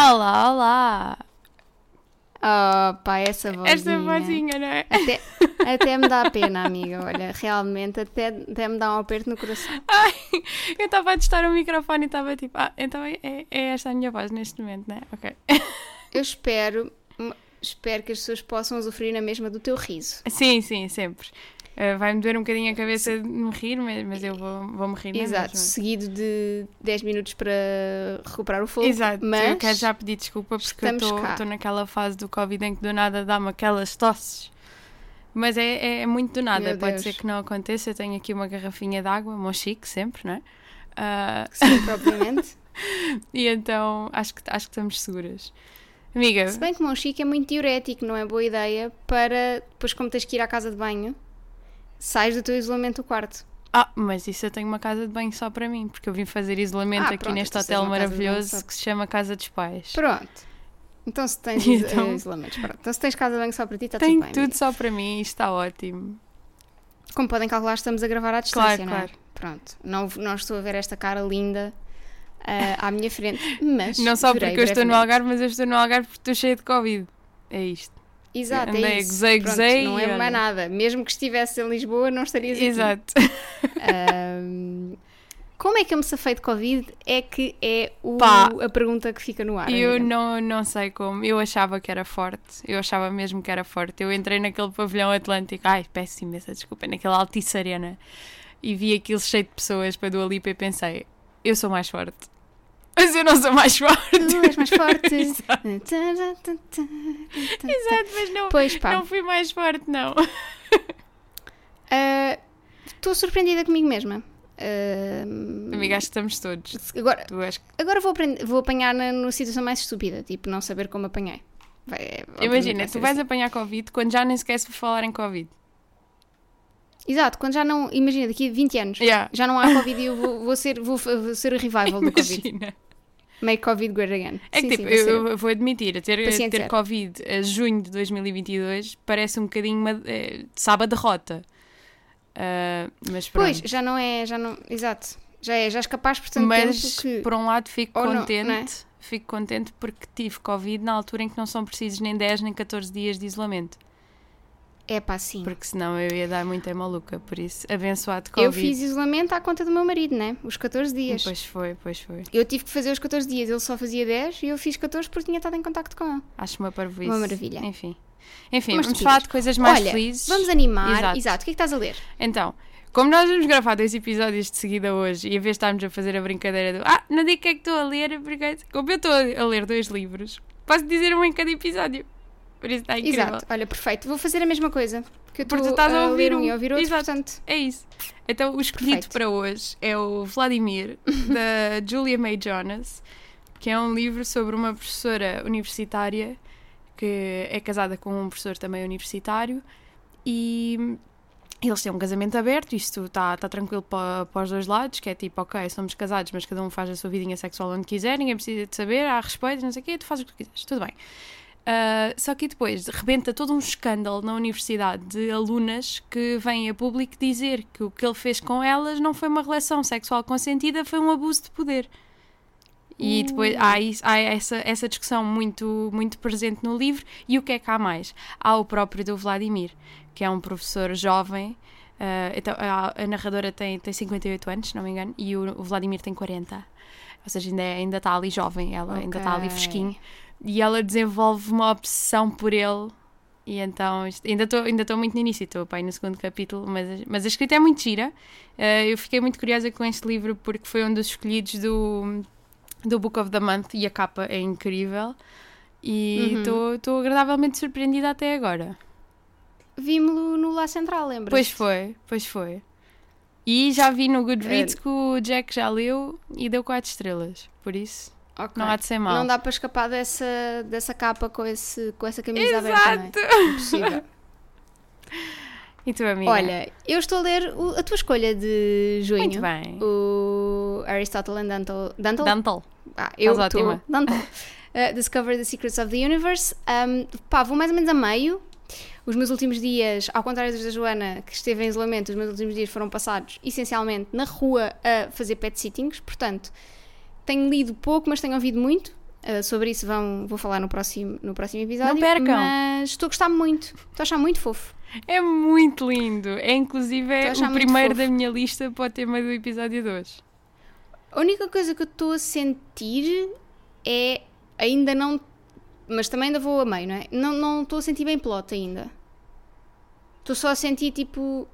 Olá! Olá! Oh, pá, essa vozinha. Esta vozinha, não é? Até, até me dá pena, amiga. Olha, realmente, até, até me dá um aperto no coração. Ai, eu estava a testar o microfone e estava tipo, ah, então é, é esta a minha voz neste momento, não é? Ok. Eu espero, espero que as pessoas possam usufruir na mesma do teu riso. Sim, sim, sempre. Uh, Vai-me doer um bocadinho a cabeça de me rir, mas, mas eu vou, vou me rir. Exato, mesmo? seguido de 10 minutos para recuperar o fogo. Exato, mas eu quero já pedir desculpa porque eu estou naquela fase do Covid em que do nada dá-me aquelas tosses. Mas é, é, é muito do nada, Meu pode Deus. ser que não aconteça. Eu tenho aqui uma garrafinha de água, Monchique, sempre, não é? Ah, sempre, obviamente. e então acho que, acho que estamos seguras. Amiga, Se bem que o mão chique é muito diurético, não é boa ideia para depois, como tens que ir à casa de banho, sais do teu isolamento do quarto. ah, mas isso eu tenho uma casa de banho só para mim, porque eu vim fazer isolamento Ah, aqui pronto, neste hotel maravilhoso que se chama Casa dos Pais. Pronto. Então se tens então? eh, isolamentos, pronto. Então se tens casa de banho só para ti, está Tenho tudo bem. tudo amiga. só para mim e está ótimo. Como podem calcular, estamos a gravar à distância, Claro, não é? claro. Pronto. Não, não estou a ver esta cara linda eh, à minha frente, mas Não só porque eu estou no. Algarve, mas eu estou no Algarve porque estou cheia de Covid. É isto. Exato, é isso. gozei, Pronto, gozei não é olha. mais nada. Mesmo que estivesse em Lisboa, não estarias aqui. Exato. Ahm, como é que eu me safei de Covid? É que é o- Pá. a pergunta que fica no ar. Eu amiga. não, não sei como. Eu achava que era forte. Eu achava mesmo que era forte. Eu entrei naquele pavilhão atlântico. Ai, peço imensa desculpa. Naquela Altice Arena. E vi aquilo cheio de pessoas para do Alipa e pensei: eu sou mais forte. Mas eu não sou mais forte. Tu és mais forte. Exato. Exato, mas não, Pois pá, não fui mais forte, não. ah, estou surpreendida comigo mesma. Ahm, Amiga, acho que estamos todos. agora, és... agora vou, aprender- vou apanhar na, na situação mais estúpida, tipo, não saber como apanhei. Vai- é, Imagina, tu vais assim. apanhar Covid quando já nem sequer se falar em Covid. Exato, quando já não. Imagina, daqui a 20 anos. Yeah. Já não há Covid e eu vou, vou ser, vou, vou ser o revival do Covid. Make Covid great again. É Sim, que sim, tipo, ser eu, eu vou admitir, ter, Paciente ter zero. Covid a junho de 2022 parece um bocadinho uma, eh, sabe a derrota. Ah, mas pronto. Pois, já não é, já não, exato. Já é, já és capaz por tanto mas que... por um lado fico Ou não, contente, não é? fico contente porque tive Covid na altura em que não são precisos nem 10 nem 14 dias de isolamento. É pá, sim. Porque senão eu ia dar muita maluca, por isso, abençoado Covid. Eu fiz isolamento à conta do meu marido, né? Os 14 dias. Pois foi, pois foi. Eu tive que fazer os 14 dias, ele só fazia 10 e eu fiz 14 porque tinha estado em contacto com ele. Acho uma parvoíce. Uma maravilha. Enfim. Enfim, Umas vamos falar de coisas mais Olha, felizes. vamos animar. Exato. Exato. O que é que estás a ler? Então, como nós vamos gravar dois episódios de seguida hoje e a vez de estarmos a fazer a brincadeira do Ah, não digo o que é que estou a ler, porque como eu estou a ler dois livros, posso dizer um em cada episódio. Por isso está incrível. Exato. Olha, perfeito. Vou fazer a mesma coisa. Porque eu Porque tu estás a a ouvir um um. e a ouvir outro, Exato. portanto... É isso. Então, o escolhido Perfeito. para hoje é o Vladimir, da Julia May Jonas, que é um livro sobre uma professora universitária que é casada com um professor também universitário e eles têm um casamento aberto, isto está tá tranquilo para, para os dois lados, que é tipo, ok, somos casados, mas cada um faz a sua vidinha sexual onde quiser, ninguém precisa de saber, há respeito, não sei o quê, tu fazes o que tu quiseres, tudo bem. Ah, só que depois rebenta todo um escândalo na universidade de alunas que vêm a público dizer que o que ele fez com elas não foi uma relação sexual consentida, foi um abuso de poder. E depois há, isso- há essa, essa discussão muito, muito presente no livro. E o que é que há mais? Há o próprio do Vladimir, que é um professor jovem. ah, então, a, a narradora tem, tem 58 anos, se não me engano, e o, o Vladimir tem 40. Ou seja, ainda, é- ainda está ali jovem, ela ainda está ali fresquinho. E ela desenvolve uma obsessão por ele. E então, ainda estou ainda muito no início, estou pai no segundo capítulo, mas, mas a escrita é muito gira. Ah, eu fiquei muito curiosa com este livro porque foi um dos escolhidos do, do Book of the Month e a capa é incrível. E Uhum. estou agradavelmente surpreendida até agora. Vimos-lo no Lá Central, lembra? Pois foi, pois foi. E já vi no Goodreads que o Jack já leu e deu 4 estrelas. Por isso, não há de ser mal. Não dá para escapar dessa, dessa capa com, esse, com essa camisa aberta, não Exato! é? Impossível. E tu, amiga? Olha, eu estou a ler o- a tua escolha de junho. muito bem. O Aristotle and Dantle. Dantle? Dantle. Ah, eu estou. Dantle. Uh, Discover the Secrets of the Universe. Um, pá, vou mais ou menos a meio. Os meus últimos dias, ao contrário dos da Joana, que esteve em isolamento, os meus últimos dias foram passados essencialmente na rua a fazer pet sittings. Portanto, tenho lido pouco, mas tenho ouvido muito. Uh, sobre isso vão, vou falar no próximo, no próximo episódio. Não percam. Mas estou a gostar muito. Estou a achar muito fofo. É muito lindo. É inclusive é o primeiro fofo. da minha lista para o tema do episódio 2. A única coisa que eu estou a sentir é ainda não. Mas também ainda vou a meio, não é? Não não estou a sentir bem plot ainda. Estou só a sentir tipo.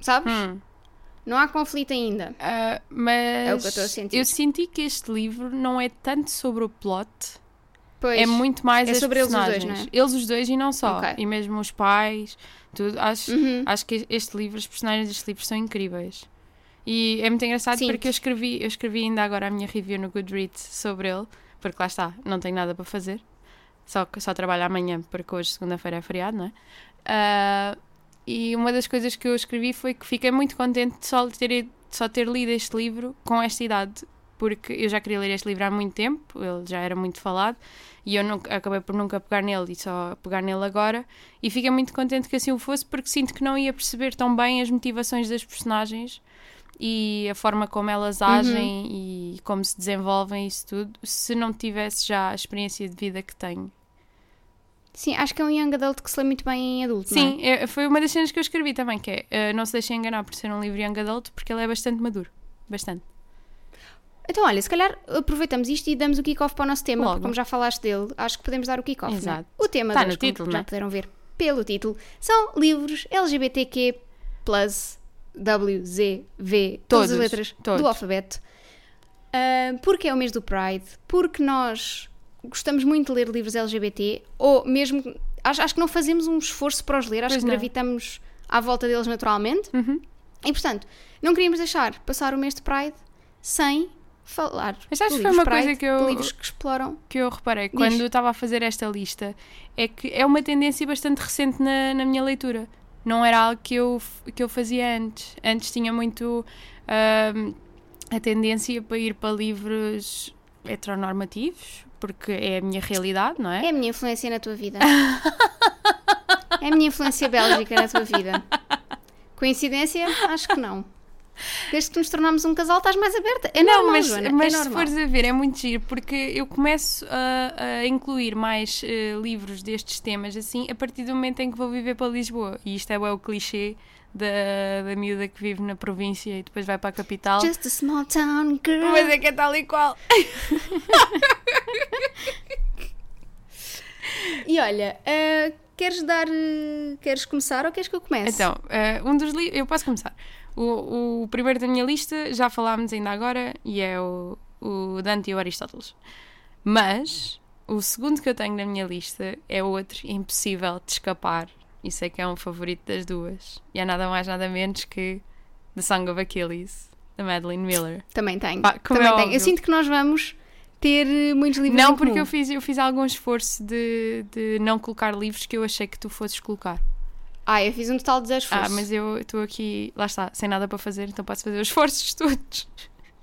Sabes? Hum. Não há conflito ainda. Ah, mas É o que eu estou a sentir. eu senti que este livro não é tanto sobre o plot, Pois. é muito mais É sobre eles os dois, personagens. não é? Eles os dois e não só. Ok. E mesmo os pais, tudo. Acho, Uhum. acho que este livro, os personagens deste livro são incríveis. E é muito engraçado Sim. porque eu escrevi, eu escrevi ainda agora a minha review no Goodreads sobre ele, porque lá está, não tenho nada para fazer. Só, só trabalho amanhã, porque hoje, segunda-feira, é feriado, não é? Ah, e uma das coisas que eu escrevi foi que fiquei muito contente de só ter, só ter lido este livro com esta idade, porque eu já queria ler este livro há muito tempo, ele já era muito falado, e eu nunca, acabei por nunca pegar nele e só pegar nele agora, e fiquei muito contente que assim o fosse, porque sinto que não ia perceber tão bem as motivações das personagens e a forma como elas agem e como se desenvolvem isso tudo, se não tivesse já a experiência de vida que tenho. Sim, acho que é um young adult que se lê muito bem em adulto. não é? Sim, é- foi uma das cenas que eu escrevi também, que é eh, não se deixem enganar por ser um livro young adult, porque ele é bastante maduro. Bastante. Então, olha, se calhar aproveitamos isto e damos o kick-off para o nosso tema, Logo. porque como já falaste dele, acho que podemos dar o kick-off. não é? Exato. O tema Tá de no hoje, como título, já não é? puderam ver pelo título, são livros LGBTQ, W, Z, V, todas Todos, as letras todos. do alfabeto. Ah, porque é o mês do Pride, porque nós gostamos muito de ler livros LGBT, ou mesmo. Acho, acho que não fazemos um esforço para os ler, acho Pois que não. gravitamos à volta deles naturalmente. Uhum. E portanto, não queríamos deixar passar o mês de Pride sem falar Mas de que foi uma Pride, coisa que eu- livros que exploram. que eu reparei Diz. quando eu estava a fazer esta lista é que é uma tendência bastante recente na, na minha leitura. Não era algo que eu, que eu fazia antes. Antes tinha muito ahm, a tendência para ir para livros heteronormativos, porque é a minha realidade, não é? É a minha influência na tua vida. é a minha influência bélgica na tua vida. Coincidência? Acho que não. Desde que nos tornamos um casal, estás mais aberta. É não, normal, mas, Joana, mas é se normal. fores a ver, é muito giro, porque eu começo a, a incluir mais eh, livros destes temas assim a partir do momento em que vou viver para Lisboa. E isto é o clichê da, da miúda que vive na província e depois vai para a capital. Just a small town girl. Mas é que é tal e qual. E olha, ah, queres dar. ah, queres começar ou queres que eu comece? Então, eh, um dos livros. Eu posso começar. O, o primeiro da minha lista já falámos ainda agora e é o, o Dante e o Aristóteles. Mas o segundo que eu tenho na minha lista é outro impossível de escapar. E sei que é um favorito das duas. E é nada mais, nada menos que The Song of Achilles, da Madeline Miller. Também tenho. Como Também é tenho. Eu sinto que nós vamos ter eh, muitos livros Não, porque comum. eu fiz, eu fiz algum esforço de, de não colocar livros que eu achei que tu fosses colocar. Ah, eu fiz um total de 10 Ah, mas eu estou aqui, lá está, sem nada para fazer, então posso fazer os esforços todos.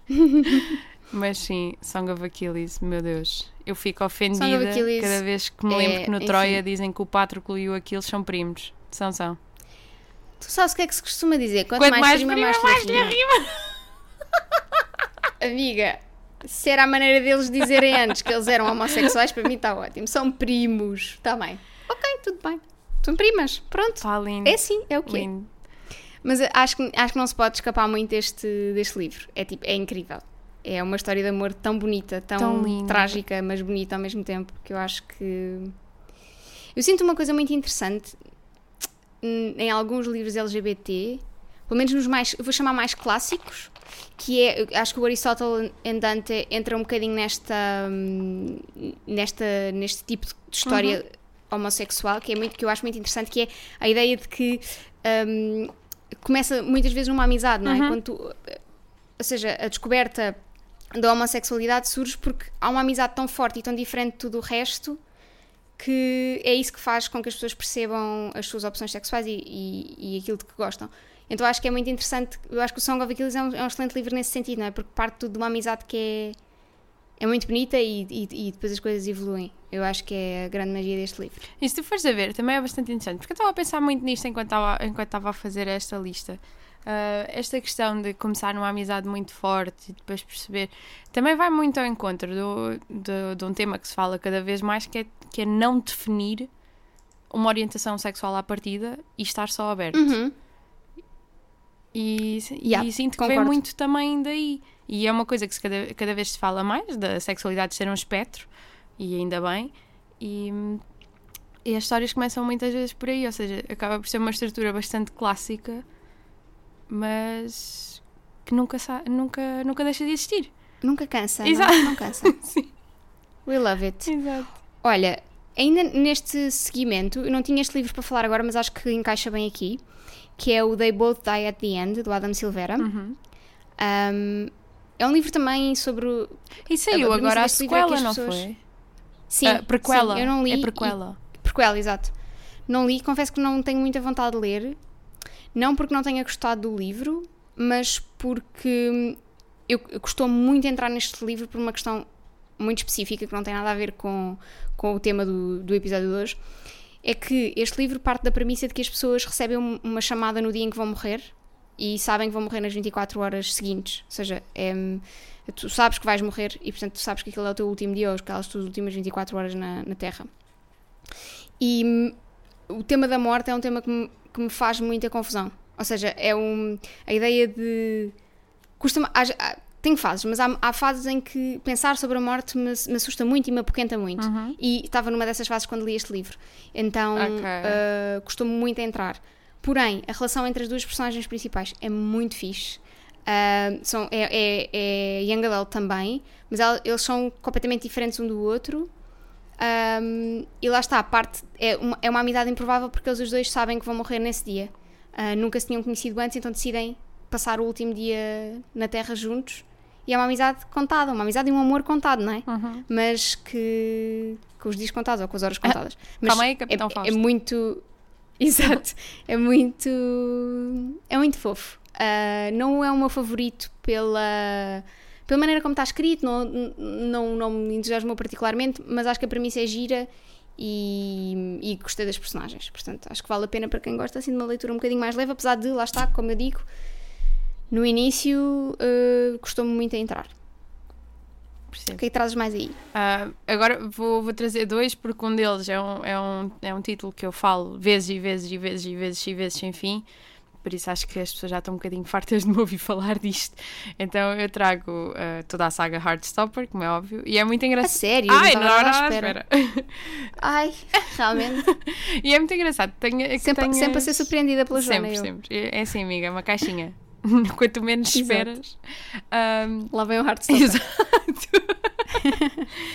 mas sim, Song of Achilles, meu Deus. Eu fico ofendida cada vez que me é, lembro que no enfim. Troia dizem que o Pátroclo e o Aquiles são primos. São, são. Tu sabes o que é que se costuma dizer? Quanto, Quanto mais, mais prima, prima, mais, mais lhe lhe rima. Amiga, se era a maneira deles dizerem antes que eles eram homossexuais, para mim está ótimo. São primos, está bem. Ok, tudo bem. São primas, pronto. Pá, lindo. É sim, é o que é. lindo. Mas acho que, acho que não se pode escapar muito deste, deste livro. É tipo, é incrível. É uma história de amor tão bonita, tão, Tão trágica, mas bonita ao mesmo tempo, que eu acho que. Eu sinto uma coisa muito interessante em alguns livros LGBT, pelo menos nos mais, eu vou chamar mais clássicos, que é, acho que o Aristóteles e Dante entra um bocadinho nesta, hum, nesta, neste tipo de história homossexual, que é muito, que eu acho muito interessante, que é a ideia de que hum, começa muitas vezes numa amizade, não é? Uhum. Quando tu- ou seja, a descoberta da homossexualidade surge porque há uma amizade tão forte e tão diferente de tudo o resto que é isso que faz com que as pessoas percebam as suas opções sexuais e, e, e aquilo de que gostam. Então acho que é muito interessante. Eu acho que o Song of Achilles é um, é um excelente livro nesse sentido, não é? Porque parte tudo de uma amizade que é, é muito bonita e, e, e depois as coisas evoluem. Eu acho que é a grande magia deste livro. E se tu fores a ver, também é bastante interessante, porque eu estava a pensar muito nisto enquanto estava, enquanto estava a fazer esta lista. Uh, esta questão de começar numa amizade muito forte e depois perceber também vai muito ao encontro do, do, de um tema que se fala cada vez mais que é, que é não definir uma orientação sexual à partida e estar só aberto. Uhum. E, Yeah, e sinto que concordo. vem muito também daí. E é uma coisa que cada, cada vez se fala mais, da sexualidade ser um espectro, e ainda bem. E, e as histórias começam muitas vezes por aí, ou seja, acaba por ser uma estrutura bastante clássica, mas que nunca, nunca, nunca deixa de existir. Nunca cansa. não- Exato. Não, cansa. Sim. We love it. Exato. Olha, ainda neste seguimento, eu não tinha este livro para falar agora, mas acho que encaixa bem aqui, que é o They Both Die at the End, do Adam Silveira. Uhum. Um, é um livro também sobre. o- E saiu agora a é sequela, não pessoas- foi? Sim, a prequela. sim, eu não li. É prequela. e- prequela, exato. Não li, confesso que não tenho muita vontade de ler. Não porque não tenha gostado do livro, mas porque eu, eu custou muito entrar neste livro por uma questão muito específica que não tem nada a ver com, com o tema do, do episódio de hoje. É que este livro parte da premissa de que as pessoas recebem um- uma chamada no dia em que vão morrer e sabem que vão morrer nas 24 horas seguintes. Ou seja, é, tu sabes que vais morrer e, portanto, tu sabes que aquele é o teu último dia ou aquelas tuas últimas 24 horas na, na Terra. E o tema da morte é um tema que me, que me faz muita confusão. Ou seja, é um, a ideia de. Custa tem fases, mas há, há fases em que pensar sobre a morte me, me assusta muito e me apoquenta muito. Uhum. E estava numa dessas fases quando li este livro. Então Ok. ah, custou-me muito a entrar. Porém, a relação entre as duas personagens principais é muito fixe. Ah, são, é, é, é Young Adult também, mas ela- eles são completamente diferentes um do outro. Um, e lá está, a parte é uma, é uma amizade improvável porque eles os dois sabem que vão morrer nesse dia. Ah, nunca se tinham conhecido antes, então decidem passar o último dia na Terra juntos. E é uma amizade contada, uma amizade e um amor contado, não é? Uhum. Mas que. com os dias contados ou com as horas contadas. Mas Calma aí, Capitão é, Fausto. é muito. Exato. É muito. É muito fofo. Ah, não é o meu favorito pela. Pela maneira como está escrito, não, não, não me entusiasmou particularmente, mas acho que a premissa é gira e, e gostei das personagens. Portanto, acho que vale a pena para quem gosta assim de uma leitura um bocadinho mais leve, apesar de, lá está, como eu digo, no início ah, custou-me muito a entrar. Percebo. O que é que trazes mais aí? Ah, agora vou, vou trazer dois, porque um deles é um, é, um, é um título que eu falo vezes e vezes e vezes e vezes e vezes sem fim. Por isso acho que as pessoas já estão um bocadinho fartas de me ouvir falar disto. Então eu trago ah, toda a saga Heartstopper, como é óbvio. E é muito A engraçado. sério? Ai, não não, não, espera. espera. Ai, realmente. E é muito engraçado. Tenho, é sempre, tenhas- sempre a ser surpreendida pela Joana. Sempre, eu. sempre. É é assim, amiga, uma caixinha. Quanto menos Exato. esperas. Ahm, Lá vem o Heartstopper.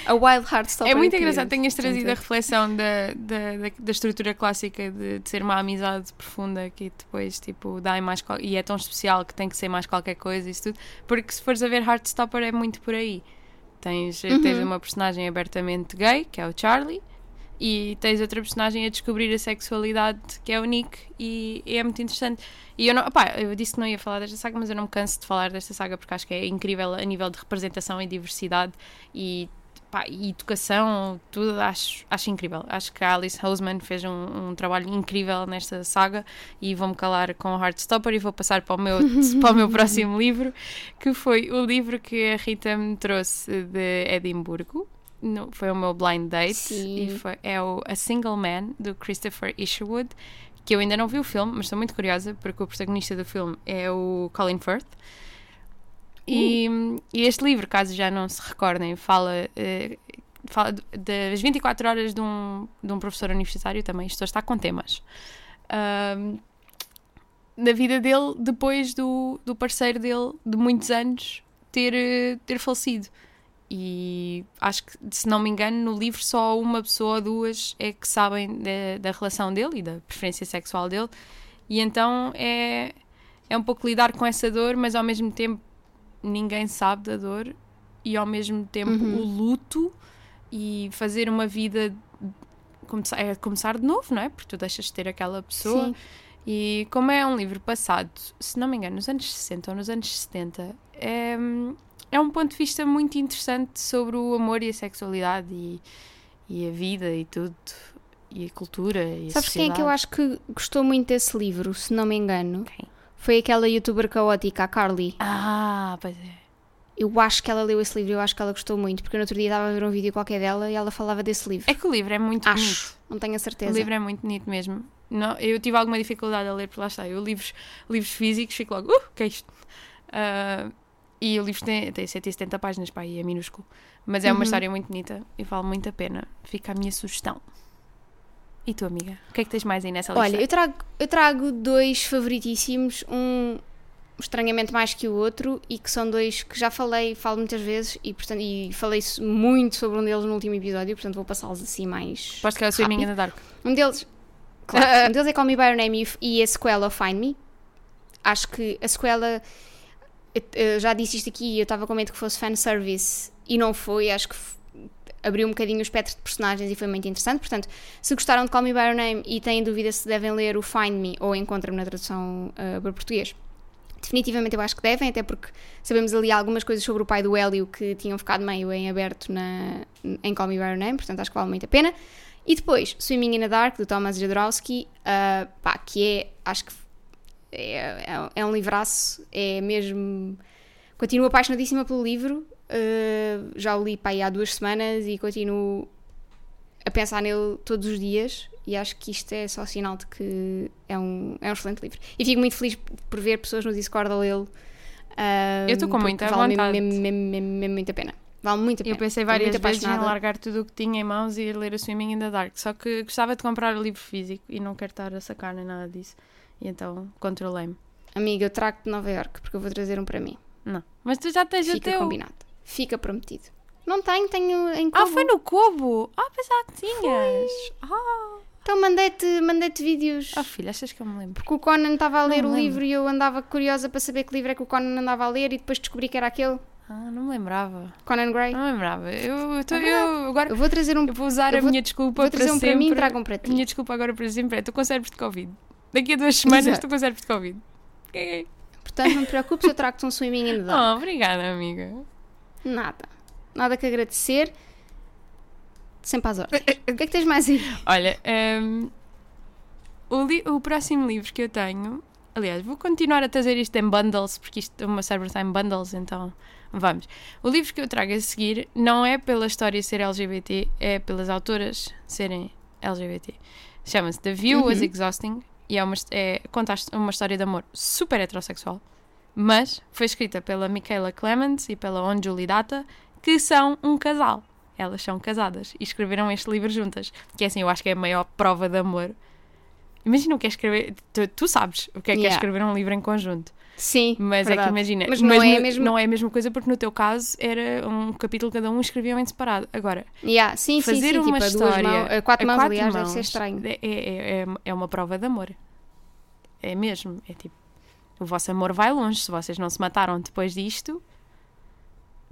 A Wild Heartstopper. É muito engraçado, tenhas trazido a reflexão da, da, da, estrutura clássica de, de ser uma amizade profunda que depois, tipo, dá mais. E é tão especial que tem que ser mais qualquer coisa isso tudo. Porque se fores a ver Heartstopper é muito por aí. Tens, Uhum. tens uma personagem abertamente gay, que é o Charlie, e tens outra personagem a descobrir a sexualidade, que é o Nick, e, e é muito interessante. E eu não, opá, eu disse que não ia falar desta saga, mas eu não me canso de falar desta saga porque acho que é incrível a nível de representação e diversidade e, pá, e educação, tudo acho, acho incrível. Acho que a Alice Hoseman fez um, um trabalho incrível nesta saga e vou-me calar com o Heartstopper e vou passar para o meu, para o meu próximo livro, que foi o livro que a Rita me trouxe de Edimburgo. No- foi o meu blind date Sim. e foi, é o A Single Man do Christopher Isherwood que eu ainda não vi o filme, mas estou muito curiosa porque o protagonista do filme é o Colin Firth. E, e este livro, caso já não se recordem, fala, eh, fala das 24 horas de um, de um professor universitário também. Isto está com temas. Ahm, da vida dele depois do, do parceiro dele de muitos anos ter, eh, ter falecido. E acho que, se não me engano, no livro só uma pessoa ou duas é que sabem da, da relação dele e da preferência sexual dele. E então é, é um pouco lidar com essa dor, mas ao mesmo tempo ninguém sabe da dor e ao mesmo tempo Uhum. o luto e fazer uma vida começar, é começar de novo, não é? Porque tu deixas de ter aquela pessoa. Sim. E como é um livro passado, se não me engano, nos anos 60 ou nos anos 70, é, é um ponto de vista muito interessante sobre o amor e a sexualidade e, e a vida e tudo, e a cultura e a Sabes quem é que eu acho que gostou muito desse livro, se não me engano? Quem? Foi aquela youtuber caótica, a Carly. Ah, pois é. Eu acho que ela leu esse livro, eu acho que ela gostou muito, porque no outro dia estava a ver um vídeo qualquer dela e ela falava desse livro. É que o livro é muito bonito. acho, não tenho a O certeza. livro é muito bonito mesmo. Não, eu tive alguma dificuldade a ler, porque lá está. Eu livros, livros físicos fico logo, uh, que é isto? Ah, e o livro tem, tem 170 páginas, pá, e é minúsculo. Mas é uma Uhum. história muito bonita e vale muito a pena. Fica a minha sugestão. E tu, amiga? O que é que tens mais aí nessa lista? Olha, eu trago, eu trago dois favoritíssimos, um estranhamente mais que o outro, e que são dois que já falei, falo muitas vezes, e, portanto, e falei muito sobre um deles no último episódio, portanto vou passá-los assim mais. Posso que é o Swimming in the Dark. Um deles, claro, um deles é Call Me By Your Name e, e a sequela Find Me. Acho que a sequela, eu, já disse isto aqui, eu estava com medo que fosse fanservice e não foi, acho que abriu um bocadinho o espectro de personagens e foi muito interessante. Portanto, se gostaram de Call Me By Your Name e têm dúvida se devem ler o Find Me ou Encontra-me na tradução ah, para português, definitivamente eu acho que devem, até porque sabemos ali algumas coisas sobre o pai do Hélio que tinham ficado meio em aberto na, em Call Me By Your Name, portanto acho que vale muito a pena. E depois, Swimming in the Dark, do Thomas Jodorowsky, ah, pá, que é, acho que é, é, é um livraço, é mesmo. Continuo apaixonadíssima pelo livro, ah, já o li pá, aí há duas semanas e continuo a pensar nele todos os dias. E acho que isto é só sinal de que é um, é um excelente livro. E fico muito feliz por ver pessoas no Discord a lê-lo. ah, Eu estou com muita vale vontade. Mesmo, mesmo, mesmo, mesmo muito a pena. Vale muito a pena. Eu pensei várias vezes em largar tudo o que tinha em mãos e ir ler o Swimming in the Dark. Só que gostava de comprar o livro físico e não quero estar a sacar nem nada disso. E então controlei-me. Amiga, eu trago de Nova York porque eu vou trazer um para mim. Não. Mas tu já tens o Fica teu. combinado. Fica prometido. Não tenho, tenho em Ah, Kobo. foi no Kobo! Ah, pensava que tinhas! Ah, Então mandei-te mandei vídeos. oh, filha, achas que eu me lembro? Porque o Conan estava a ler o livro e eu andava curiosa para saber que livro é que o Conan andava a ler e depois descobri que era aquele. Ah, não me lembrava. Conan Gray. Não me lembrava. Eu, eu, tô- eu agora Eu vou trazer um. eu vou usar eu a vou- minha desculpa Vou trazer para um sempre. para mim e trago um para A ti. minha desculpa agora para sempre é: com cérebros de Covid. Daqui a duas semanas Exato. estou com cérebros de Covid. Ok. Portanto, não te preocupes, eu trago-te um swimming in the dark. Oh, obrigada, amiga. Nada. Nada que agradecer. Sempre às ordens. O que é que tens mais aí? Olha, hum, o, li- o próximo livro que eu tenho. Aliás, vou continuar a trazer isto em bundles, porque isto, o meu cérebro está em bundles, então vamos. O livro que eu trago a seguir não é pela história ser LGBT, é pelas autoras serem LGBT. Chama-se The View Was Uhum. Exhausting e é uma, é, conta uma história de amor super heterossexual, mas foi escrita pela Michaela Clemens e pela Onjuli Data, que são um casal. Elas são casadas e escreveram este livro juntas. Que é assim, eu acho que é a maior prova de amor. Imagina o que é escrever. Tu, tu sabes o que é que é Yeah. escrever um livro em conjunto. Sim. Mas é verdade. que imagina. Mas não é no- mesmo- não é a mesma coisa porque no teu caso era um capítulo cada um escreviam em separado. Agora, Yeah, sim, sim, fazer sim. uma tipo, a duas história. mãos, quatro mãos, quatro aliás, deve ser estranho. É, é, é, é uma prova de amor. É mesmo. É tipo. O vosso amor vai longe. Se vocês não se mataram depois disto.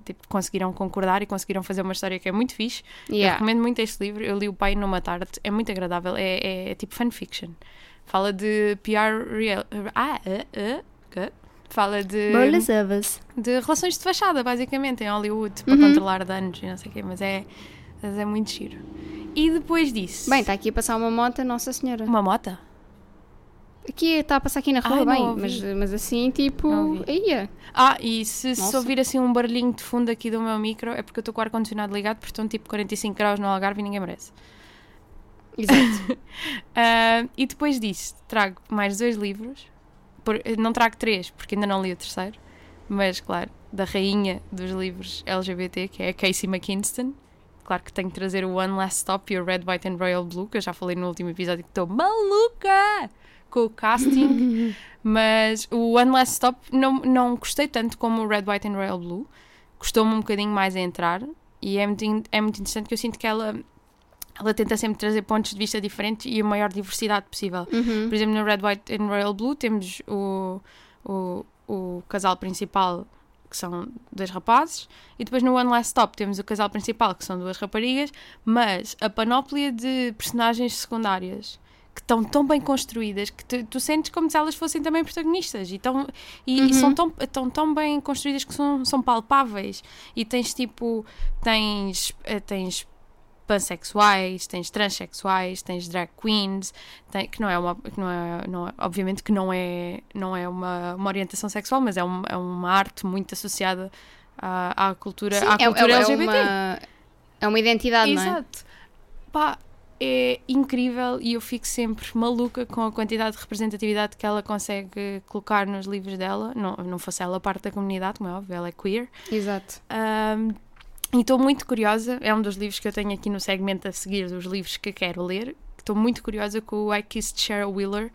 Tipo, conseguiram concordar e conseguiram fazer uma história que é muito fixe. Eu Yeah. recomendo muito este livro. Eu li o Pai numa tarde. É muito agradável. É, é, é tipo fanfiction. Fala de PR real. Ah, ah, ah, que? Fala de, service. de relações de fachada, basicamente, em Hollywood, para Uhum. controlar danos e não sei o quê. Mas é, mas é muito giro. E depois disso. Bem, está aqui a passar uma moto, Nossa Senhora. Uma mota? Aqui está a passar aqui na rua, Ai, bem, mas, mas assim, tipo. Ia. Ah, e se, se ouvir assim um barulhinho de fundo aqui do meu micro, é porque eu estou com o ar-condicionado ligado, porque estão tipo 45 graus no Algarve e ninguém merece. Exato. Ah, e depois disso, trago mais dois livros. Por- não trago três, porque ainda não li o terceiro. Mas, claro, da rainha dos livros LGBT, que é a Casey McKinston. Claro que tenho que trazer o One Last Stop e o Red, White and Royal Blue, que eu já falei no último episódio que estou maluca com o casting. mas o One Last Stop não, não gostei tanto como o Red, White and Royal Blue. Custou-me um bocadinho mais a entrar. E é muito, é muito interessante que eu sinto que ela ela tenta sempre trazer pontos de vista diferentes e a maior diversidade possível. Uhum. Por exemplo, no Red, White and Royal Blue temos o, o, o casal principal, que são dois rapazes, e depois no One Last Stop temos o casal principal, que são duas raparigas, mas a panóplia de personagens secundárias que estão tão bem construídas que tu, tu sentes como se elas fossem também protagonistas e, tão, e, e Uhum. são tão, tão, tão bem construídas que são, são palpáveis e tens tipo tens, eh, tens pansexuais, tens transexuais, tens drag queens, tem, que não é uma, que não é, não é, obviamente que não é, não é uma, uma orientação sexual, mas é, um, é uma arte muito associada à, à cultura, Sim, à é, cultura é, é LGBT. uma, é uma identidade, não é? Exato. Pá, é incrível e eu fico sempre maluca com a quantidade de representatividade que ela consegue colocar nos livros dela. Não, não fosse ela parte da comunidade, como é óbvio, ela é queer. Exato. Um, e estou muito curiosa, é um dos livros que eu tenho aqui no segmento a seguir dos livros que quero ler. Estou muito curiosa com o I Kissed Cheryl Wheeler,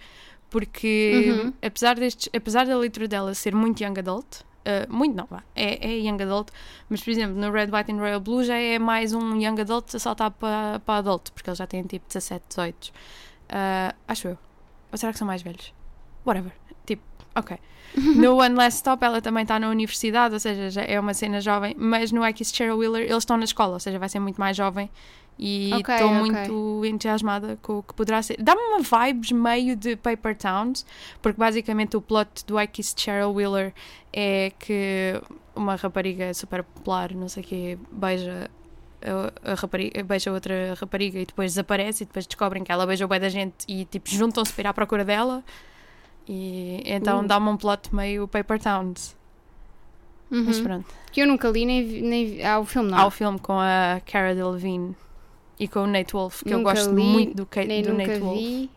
porque Uhum. apesar, destes, apesar da leitura dela ser muito young adult, uh, muito não, vá, é, é young adult, mas por exemplo no Red, White and Royal Blue já é mais um young adult a saltar para, para adulto, porque eles já têm tipo 17, 18. Uh, acho eu. Ou será que são mais velhos? Whatever. Ok. No One Last Stop ela também está na universidade, ou seja, já é uma cena jovem, mas no I Kiss Cheryl Wheeler eles estão na escola, ou seja, vai ser muito mais jovem e estou ok. muito entusiasmada com o que poderá ser. Dá-me uma vibes meio de Paper Towns, porque basicamente o plot do I Kiss Cheryl Wheeler é que uma rapariga super popular, não sei o quê, beija a, a rapariga, beija outra rapariga e depois desaparece e depois descobrem que ela beijou bem da gente e tipo juntam-se para ir à procura dela e então Uh. dá-me um plot meio Paper Towns mas Uhum. pronto Que eu nunca li, nem vi, nem vi. Há o filme, não? há o filme com a Cara Delevingne e com o Nate Wolff que eu Nunca gosto li, muito do, Ka- nem do nunca Nate Wolff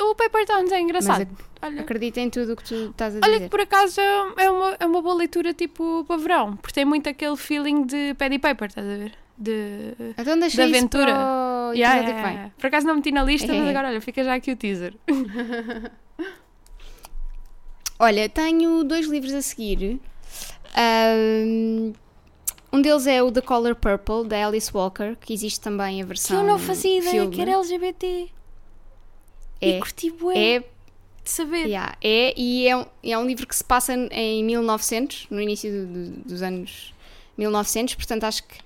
o Paper Towns é Mas engraçado ac- olha, acredito em tudo o que tu estás a olha dizer. que por acaso é uma, é uma boa leitura tipo para verão porque tem muito aquele feeling de Paddy Paper estás a ver de Então isso aventura. para o Yeah, yeah, yeah. Por acaso não meti na lista, mas É. agora olha, fica já aqui o teaser. Olha, tenho dois livros a seguir. Ahm, Um deles é o The Color Purple, da Alice Walker, que existe também a Que versão. eu não fazia ideia filme. que era LGBT. É. E curti bué É, de saber. yeah, é, e é um, é um livro que se passa em 1900, no início do- do- dos anos 1900, portanto acho que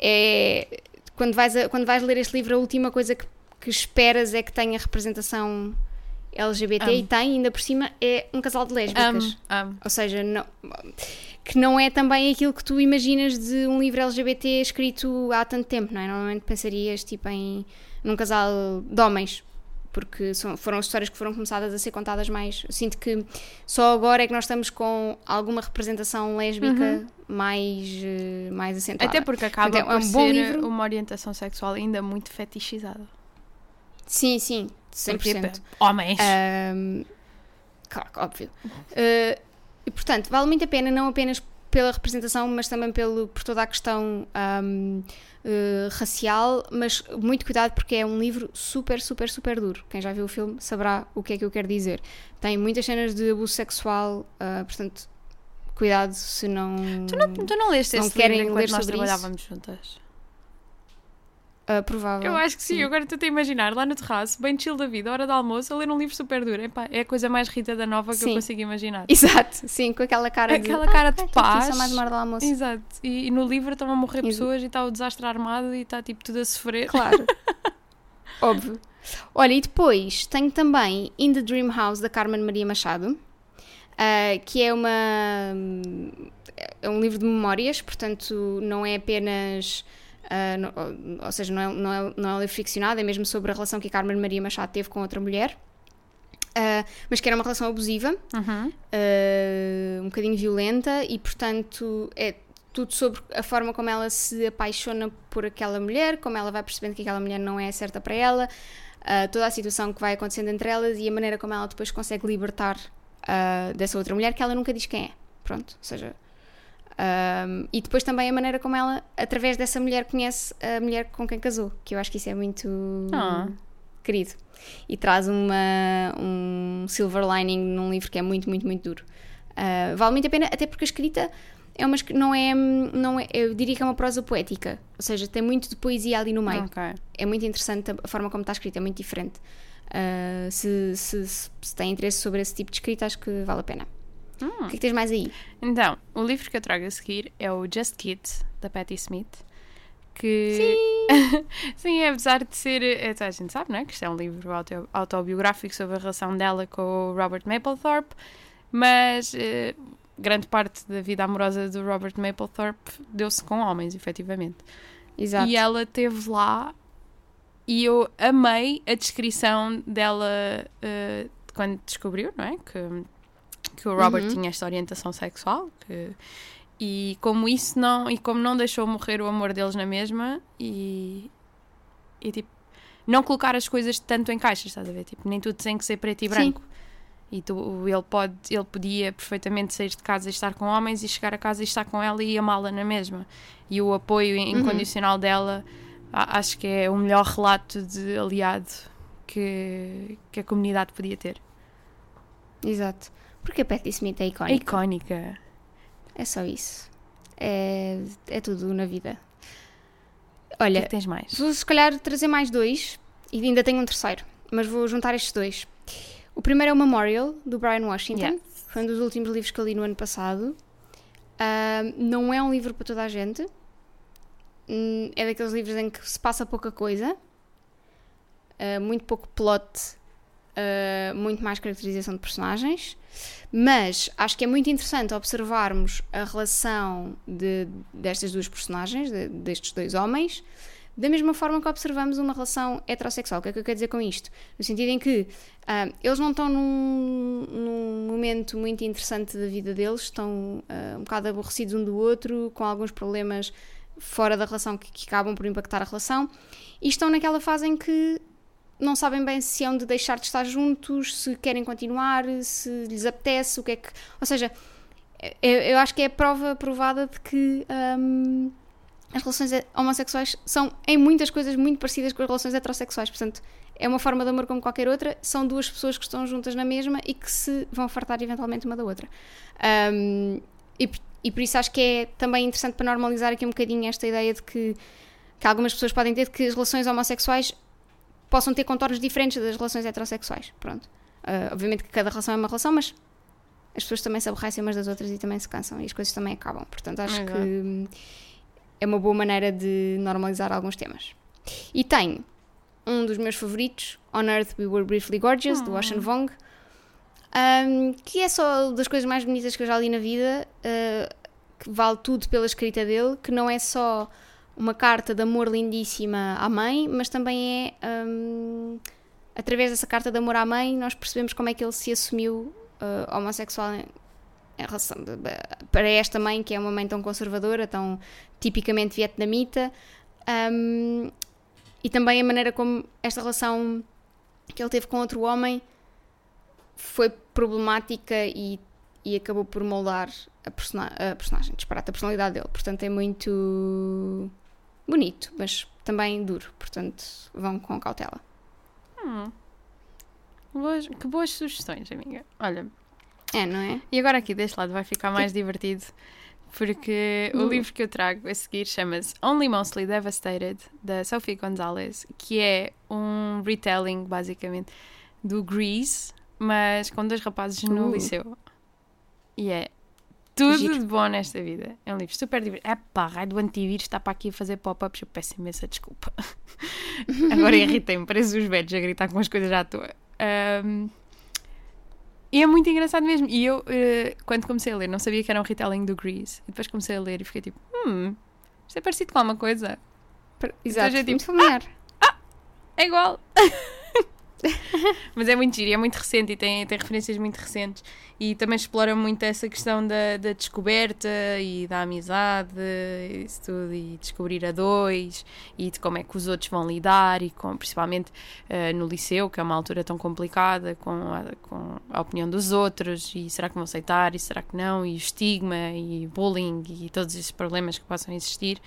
é. Quando vais, a- quando vais ler este livro, a última coisa que, que esperas é que tenha representação LGBT e tem, ainda por cima, é um casal de lésbicas. Amo, amo. Ou seja, não- que não é também aquilo que tu imaginas de um livro LGBT escrito há tanto tempo, não é? Normalmente pensarias tipo em num casal de homens, porque são- foram histórias que foram começadas a ser contadas mais. Sinto que só agora é que nós estamos com alguma representação lésbica mais, eh, mais acentuada. Até porque acaba Portanto, é um por bom ser livro. uma orientação sexual ainda muito fetichizada. Sim, sim, 100%. Porque, homens. Ahm, claro, óbvio. Uh, e portanto, vale muito a pena, não apenas pela representação, mas também pelo, por toda a questão ahm, uh, racial, mas muito cuidado porque é um livro super, super, super duro. Quem já viu o filme saberá o que é que eu quero dizer. Tem muitas cenas de abuso sexual, ah, portanto, cuidado se não. tu, não, tu não leste não querem livro ler enquanto nós sobre isso? trabalhávamos juntas? Ah, provável. Eu acho que sim, agora estou a imaginar lá no terraço, bem chill da vida, hora de almoço, a ler um livro super duro. Epá, é a coisa mais Rita da Nova que eu Sim. consigo imaginar. Exato, sim, com aquela cara de. Aquela cara de "Ah, tá aqui, paz." Só mais uma hora de almoço. Exato. E, e no livro estão a morrer pessoas e está o desastre armado e está tipo tudo a sofrer. Claro. Óbvio. Olha, e depois tenho também In the Dream House da Carmen Maria Machado, ah, que é uma é um livro de memórias, portanto não é apenas ah, não- ou, seja, não é, não, é, não é um livro ficcionado, é mesmo sobre a relação que a Carmen Maria Machado teve com outra mulher, ah, mas que era uma relação abusiva, Uhum. uh, um bocadinho violenta e, portanto, é tudo sobre a forma como ela se apaixona por aquela mulher, como ela vai percebendo que aquela mulher não é certa para ela, uh, toda a situação que vai acontecendo entre elas e a maneira como ela depois consegue libertar uh, dessa outra mulher que ela nunca diz quem é. Pronto, ou seja. Um, e depois também a maneira como ela, através dessa mulher, conhece a mulher com quem casou, que eu acho que isso é muito Ah. querido. E traz uma, um silver lining num livro que é muito, muito, muito duro. Uh, vale muito a pena, até porque a escrita é uma, não é, não é, eu diria que é uma prosa poética, ou seja, tem muito de poesia ali no meio. Ok. É muito interessante a, a forma como está escrita, é muito diferente. Uh, se, se, se, se tem interesse sobre esse tipo de escrita, acho que vale a pena. Hum. O que é que tens mais aí? Então, o livro que eu trago a seguir é o Just Kids, da Patti Smith. Que. Sim, apesar de ser. toda a gente sabe, não é? Que isto é um livro auto- autobiográfico sobre a relação dela com o Robert Mapplethorpe, mas eh, grande parte da vida amorosa do Robert Mapplethorpe deu-se com homens, efetivamente. Exato. e ela esteve lá e eu amei a descrição dela uh, quando descobriu, não é? Que, que o Robert Uhum. tinha esta orientação sexual que, e como isso não e como não deixou morrer o amor deles na mesma e, e tipo não colocar as coisas tanto em caixas, estás a ver? Tipo, nem tudo tem que ser preto e Sim. branco. E tu, ele, pode, ele podia perfeitamente sair de casa e estar com homens e chegar a casa e estar com ela e amá-la na mesma. E o apoio incondicional dela a- acho que é o melhor relato de aliado que, que a comunidade podia ter. Exato. Porque a Patti Smith é É icónica. icónica. É só isso. É, é tudo na vida. O que é Olha, que tens mais? vou se calhar trazer mais dois e ainda tenho um terceiro, mas vou juntar estes dois. O primeiro é o Memorial, do Brian Washington. Yes. Foi um dos últimos livros que eu li no ano passado. Ah, não é um livro para toda a gente. Hum, É daqueles livros em que se passa pouca coisa, ah, muito pouco plot, ah, muito mais caracterização de personagens. Mas acho que é muito interessante observarmos a relação de, destas duas personagens, de- destes dois homens, da mesma forma que observamos uma relação heterossexual. O que é que eu quero dizer com isto? No sentido em que ah, eles não estão num, num momento muito interessante da vida deles, estão ah, um bocado aborrecidos um do outro, com alguns problemas fora da relação que, que acabam por impactar a relação, e estão naquela fase em que não sabem bem se hão de deixar de estar juntos, se querem continuar, se lhes apetece, o que é que. Ou seja, eu, eu acho que é a prova provada de que hum, as relações homossexuais são, em muitas coisas, muito parecidas com as relações heterossexuais. Portanto, é uma forma de amor como qualquer outra. São duas pessoas que estão juntas na mesma e que se vão fartar eventualmente uma da outra. Hum, e, e por isso acho que é também interessante para normalizar aqui um bocadinho esta ideia de que, que algumas pessoas podem ter de que as relações homossexuais possam ter contornos diferentes das relações heterossexuais. Pronto. Ah, obviamente que cada relação é uma relação, mas as pessoas também se aborrecem umas das outras e também se cansam e as coisas também acabam. Portanto, acho Exato. que hum, é uma boa maneira de normalizar alguns temas. E tenho um dos meus favoritos, On Earth We Were Briefly Gorgeous, do Ocean Vong, um, que é só das coisas mais bonitas que eu já li na vida, uh, que vale tudo pela escrita dele, que não é só uma carta de amor lindíssima à mãe, mas também é um, através dessa carta de amor à mãe nós percebemos como é que ele se assumiu uh, homossexual em, em relação para esta mãe que é uma mãe tão conservadora, tão tipicamente vietnamita, um, e também a maneira como esta relação que ele teve com outro homem foi problemática e, e acabou por moldar a, persona a personagem, disparate a personalidade dele. Portanto, é muito bonito, mas também duro. Portanto, vão com cautela. Hum. Boas- que boas sugestões, amiga. Olha, É, não é? e agora aqui deste lado vai ficar mais divertido. Porque o Hum. livro que eu trago a seguir chama-se Only Mostly Devastated, da Sophie Gonzalez, que é um retelling, basicamente, do Grease, mas com dois rapazes no Uh. liceu. E é tudo Giro. de bom nesta vida. É um livro super divertido. É pá, raio do antivírus está para aqui a fazer pop-ups. Eu peço imensa desculpa. Agora irritei-me, parece os velhos a gritar com as coisas à toa. Ahm, e é muito engraçado mesmo. E eu, eh, quando comecei a ler, não sabia que era um retelling do Grease. E depois comecei a ler e fiquei tipo, hum, isto é parecido com alguma coisa. Exato, é tipo, muito familiar. É igual. Mas é muito giro, é muito recente e tem, tem referências muito recentes. E também explora muito essa questão da, da descoberta e da amizade, isso tudo, e descobrir a dois, e de como é que os outros vão lidar, e com, principalmente eh, no liceu, que é uma altura tão complicada, com a, com a opinião dos outros, e será que vão aceitar, e será que não, e o estigma, e bullying, e todos esses problemas que possam existir.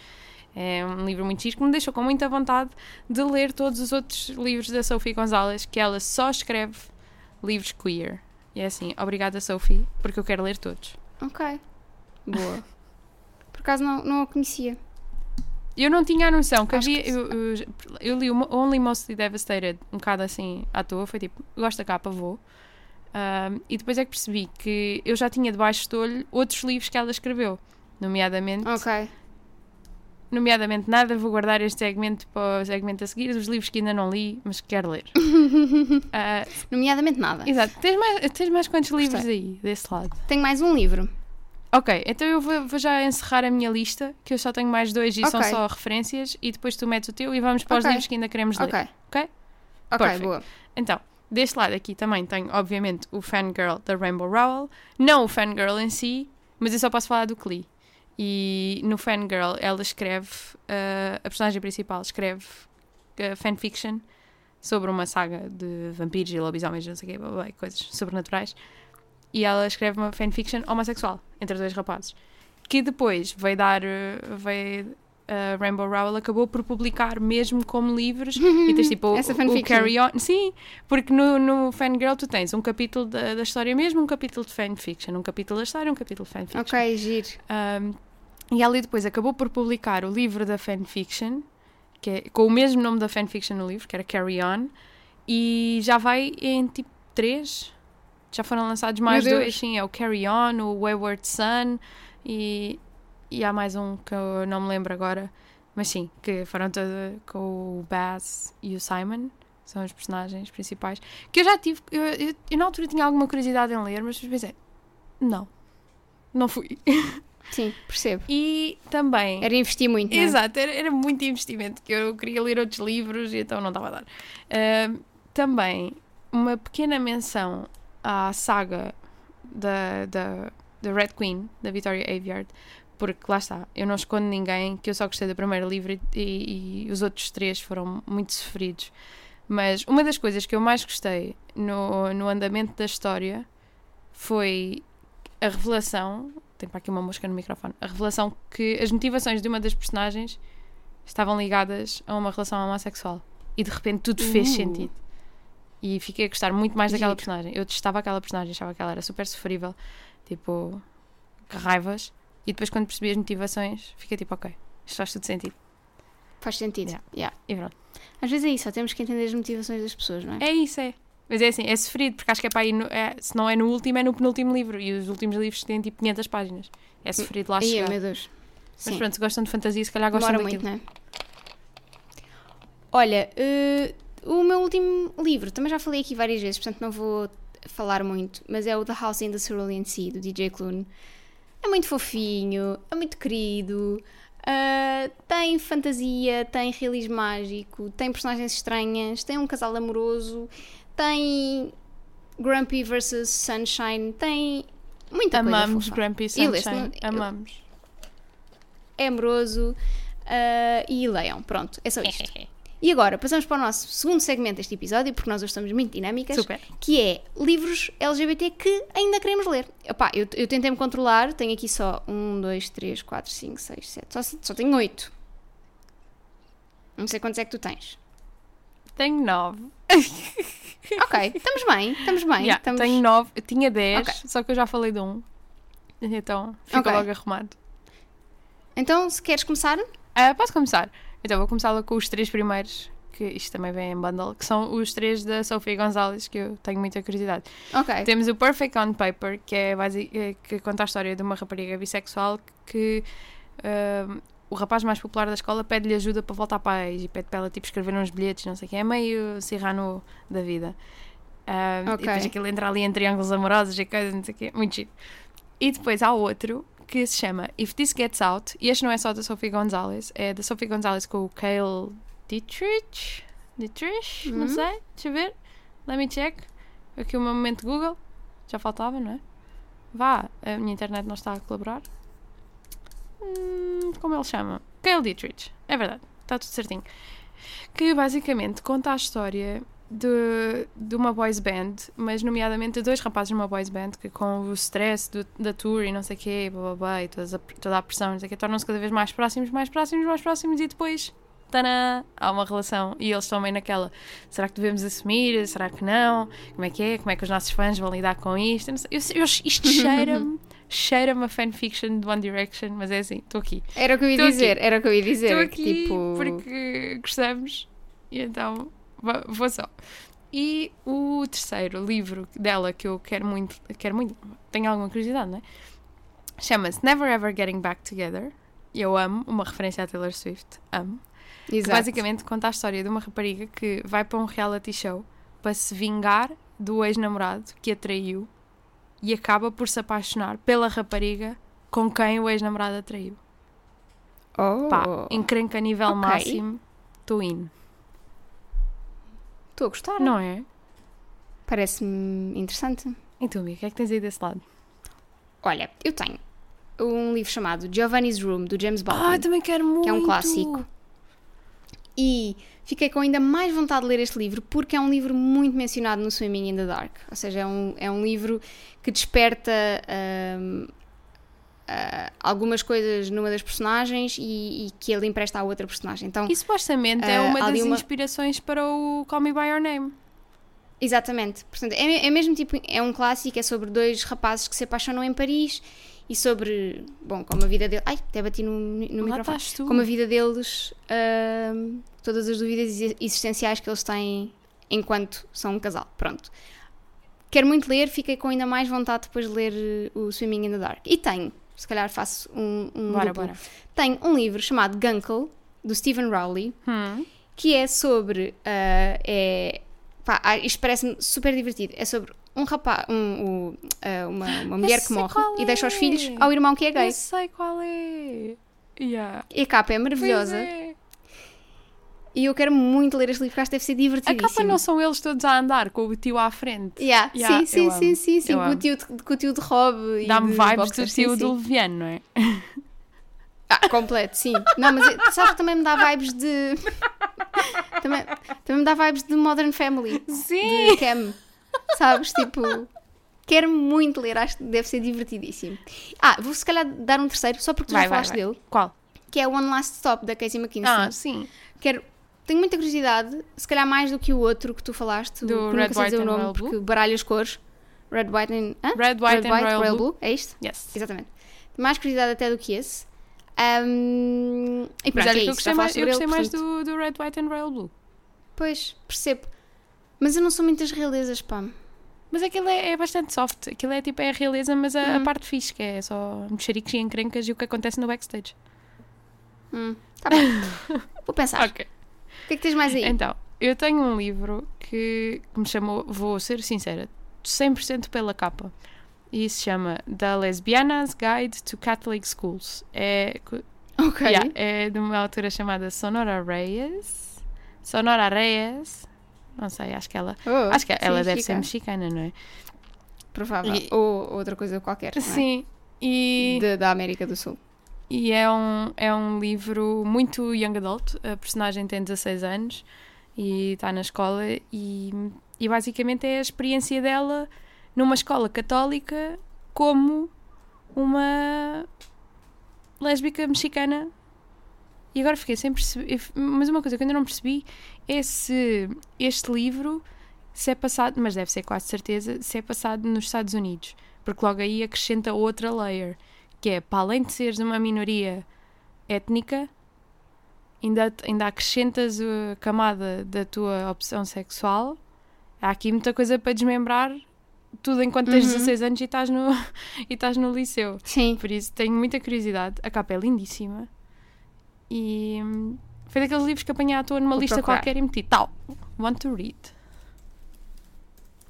É um livro muito giro que me deixou com muita vontade de ler todos os outros livros da Sophie Gonzalez, que ela só escreve livros queer. E é assim, obrigada Sophie, porque eu quero ler todos. Ok. Boa. Por acaso não, não a conhecia. Eu não tinha a noção que Acho havia. que eu, eu, eu li o Only Mostly Devastated um bocado assim à toa, foi tipo, gosto da capa, vou. Ahm, e depois é que percebi que eu já tinha debaixo do olho outros livros que ela escreveu, nomeadamente Ok. Nomeadamente nada, vou guardar este segmento para o segmento a seguir, os livros que ainda não li, mas que quero ler. Ah, Nomeadamente nada. exato. Tens mais, tens mais quantos livros Gostei. aí, desse lado? Tenho mais um livro. Ok, então eu vou, vou já encerrar a minha lista, que eu só tenho mais dois e são Ok. só referências, e depois tu metes o teu e vamos para os Ok. livros que ainda queremos ler. Ok. Ok? Ok, Perfect. boa. Então, deste lado aqui também tenho, obviamente, o fangirl da Rainbow Rowell. Não o fangirl em si, mas eu só posso falar do Klee. E no fangirl ela escreve, uh, a personagem principal escreve uh, fanfiction sobre uma saga de vampiros e lobisomens, não sei o quê, blá, blá, blá, coisas sobrenaturais. E ela escreve uma fanfiction homossexual entre dois rapazes. Que depois veio dar. uh, Veio, a Rainbow Rowell acabou por publicar mesmo como livros e tens tipo o- Essa o, fanfiction. Carry On. Sim, porque no, no Fangirl tu tens um capítulo da, da história mesmo, um capítulo de fanfiction, um capítulo da história, um capítulo de fanfiction. Ok, giro. Um, e ela depois acabou por publicar o livro da fanfiction, que é, com o mesmo nome da fanfiction no livro, que era Carry On, e já vai em tipo três. Já foram lançados mais dois, sim, é o Carry On, o Wayward Son e, e há mais um que eu não me lembro agora, mas sim, que foram todos com o Bass e o Simon, são os personagens principais. Que eu já tive, eu, eu, eu na altura tinha alguma curiosidade em ler, mas depois pensei, não, não fui. Sim, percebo. E também. Era investir muito, é? Exato, era, era muito investimento, que eu queria ler outros livros e então não estava a dar. Ahm, também, uma pequena menção à saga da, da, da Red Queen, da Victoria Aveyard, porque lá está, eu não escondo ninguém que eu só gostei do primeiro livro e, e- e os outros três foram muito sofridos. Mas uma das coisas que eu mais gostei no, no andamento da história foi a revelação. Tem para aqui uma mosca no microfone. A revelação que as motivações de uma das personagens estavam ligadas a uma relação homossexual. E de repente tudo fez Uh. sentido. E fiquei a gostar muito mais daquela Giro. personagem. Eu testava aquela personagem, achava que ela era super sofrível. Tipo, que raivas. E depois, quando percebi as motivações, fiquei tipo, ok, isto faz tudo sentido. Faz sentido. Yeah. Yeah. E pronto. Às vezes é isso, só temos que entender as motivações das pessoas, não é? É isso, é. Mas é assim, é sofrido, porque acho que é para aí, no- é, se não é no último, é no penúltimo livro. E os últimos livros têm tipo 500 páginas. É sofrido lá chegar. meu Deus. Mas Sim. pronto, se gostam de fantasia, se calhar gostam Demora daquilo. muito, não é? Olha, eh, o meu último livro, também já falei aqui várias vezes, portanto não vou falar muito, mas é o The House in the Cerulean Sea, do DJ Clune. É muito fofinho, é muito querido, ah, tem fantasia, tem realismo mágico, tem personagens estranhas, tem um casal amoroso, tem Grumpy versus Sunshine, tem muita coisa Amamos. Grumpy Sunshine. Amamos. é amoroso ah, e leiam. Pronto, é só isto. E agora passamos para o nosso segundo segmento deste episódio, porque nós hoje estamos muito dinâmicas, Super. que é livros LGBT que ainda queremos ler. Epá, eu, eu tentei-me controlar, tenho aqui só um, dois, três, quatro, cinco, seis, sete, só, só tenho oito. Não sei quantos é que tu tens. Tenho nove. Ok, estamos bem, estamos bem. Yeah, estamos... Tenho nove. Tinha dez, Ok. só que eu já falei de um. Então, fica Ok. logo arrumado. Então, se queres começar, Ah, posso começar? Então, vou começar com os três primeiros, que isto também vem em bundle, que são os três da Sofia Gonzalez, que eu tenho muita curiosidade. ok. Temos o Perfect on Paper, que, é basi- eh, que conta a história de uma rapariga bissexual que ahm, o rapaz mais popular da escola pede-lhe ajuda para voltar para a ex e pede para ela tipo, escrever uns bilhetes, não sei o que. É meio Serrano da vida. Ahm, Ok. E depois aquilo entra ali em triângulos amorosos e coisas, não sei o quê. Muito giro. E depois há outro que se chama If This Gets Out, e este não é só da Sophie Gonzalez, é da Sophie Gonzalez com o Cale Dietrich. Dietrich? Não Uhum. sei, deixa eu ver. Let me check. Aqui o meu momento Google. Já faltava, não é? Vá, a minha internet não está a colaborar. Hum, como ele chama? Cale Dietrich. É verdade, está tudo certinho. Que basicamente conta a história de, de uma boys band, mas nomeadamente de dois rapazes numa boys band que com o stress do- da tour e não sei o quê, blá blá blá, e todas a- toda a pressão, não sei o quê, tornam-se cada vez mais próximos, mais próximos, mais próximos e depois, tanã, há uma relação e eles estão bem naquela, será que devemos assumir, será que não, como é que é, como é que os nossos fãs vão lidar com isto. Eu- eu- isto cheira-me, cheira-me a fanfiction de One Direction, mas é assim, estou aqui. Era o que eu ia Tô aqui. dizer, era o que eu ia dizer. Estou aqui tipo... porque gostamos e então vou só. E o terceiro livro dela que eu quero muito, quero muito, tenho alguma curiosidade, não é? Chama-se Never Ever Getting Back Together. Eu amo, uma referência à Taylor Swift, amo. Que Exato. basicamente conta a história de uma rapariga que vai para um reality show para se vingar do ex-namorado que a traiu e acaba por se apaixonar pela rapariga com quem o ex-namorado atraiu. Oh, Pá, encrenca a nível Ok. máximo. Estou in. estou a gostar. Não é? Parece-me interessante. E tu, amiga, o que é que tens aí desse lado? Olha, eu tenho um livro chamado Giovanni's Room, do James Baldwin. Ah, também quero muito. que é um clássico. E fiquei com ainda mais vontade de ler este livro porque é um livro muito mencionado no Swimming in the Dark. Ou seja, é um, é um livro que desperta ahm, ah, algumas coisas numa das personagens e, e que ele empresta à outra personagem. Então, E supostamente é Ah, uma das uma- inspirações para o Call Me By Your Name. Exatamente. Portanto, é, é mesmo tipo, é um clássico, é sobre dois rapazes que se apaixonam em Paris e sobre, bom, como a vida deles. Ai, até bati no, no Lá microfone. Como a vida deles, ahm, todas as dúvidas exi- existenciais que eles têm enquanto são um casal. Pronto. Quero muito ler, fiquei com ainda mais vontade depois de ler eh, o Swimming in the Dark. E tenho, se calhar faço um, um Bora, duplo. bora. Tenho um livro chamado Gunkle, do Stephen Rowley, Hum. que é sobre. ah, é, pá, ah, isto parece-me super divertido. É sobre um rapaz, um, um, ah, uma, uma mulher que morre qual e deixa os é. filhos ao irmão que é gay. Eu sei qual é. Yeah. E a capa é maravilhosa. é. E eu quero muito ler este livro, acho que deve ser A divertidíssimo. capa não são eles todos a andar com o tio à frente. Yeah, Yeah, sim, sim, sim, sim, sim, com o, tio de, com o tio de Rob. Dá-me vibes do tio do. Leviano, não é? Ah, completo, sim. Não, mas sabes que também me dá vibes de. também, também me dá vibes de Modern Family. Sim! De Cam. Sabes? Tipo. Quero muito ler, acho que deve ser divertidíssimo. Ah, vou se calhar dar um terceiro, só porque tu Vai, já vai, falaste vai. dele, Qual? que é One Last Stop, da Casey McKinsey. Ah, sim. Quero. Tenho muita curiosidade, se calhar mais do que o outro que tu falaste, Do que nunca Red, White and nome, Royal Blue? porque baralha as cores. Red, White and... Hã? Red, White and Royal, Blue. É isto? Yes. Exatamente. Mais curiosidade até do que esse. Ahm, e pronto, é eu isso. gostei, mais, eu gostei mais do, do Red, White and Royal Blue. Pois, percebo. Mas eu não sou muitas realezas, pá. Mas aquilo é, é bastante soft. Aquilo é tipo é a realeza, mas a, a Uhum. parte fixe, que é só mexericos e encrencas e o que acontece no backstage. Hum, tá bem. Vou pensar. Ok. O que é que tens mais aí? Então, eu tenho um livro que, que me chamou, vou ser sincera, 100% pela capa. E se chama The Lesbiana's Guide to Catholic Schools. É, ok. yeah, é de uma autora chamada Sonora Reyes. Sonora Reyes. Não sei, acho que ela. Oh, acho que ela sim, deve chica. ser mexicana, não é? Provável. E- Ou outra coisa qualquer. é? Sim. E, De- da América do Sul. e é, um, é um livro muito young adult. A personagem tem 16 anos e está na escola. E, e basicamente é a experiência dela numa escola católica como uma lésbica mexicana. E agora fiquei sem perceber. Mas uma coisa que eu ainda não percebi é se este livro se é passado, mas deve ser quase certeza, se é passado nos Estados Unidos. Porque logo aí acrescenta outra layer, que é para além de seres uma minoria étnica, ainda, ainda acrescentas a camada da tua opção sexual. Há aqui muita coisa para desmembrar, tudo enquanto tens Uhum. 16 anos e estás no, e estás no liceu. Sim. Por isso tenho muita curiosidade. A capa é lindíssima. E hum, foi daqueles livros que apanhei à toa numa Vou lista procurar. qualquer e meti tal. Want to read.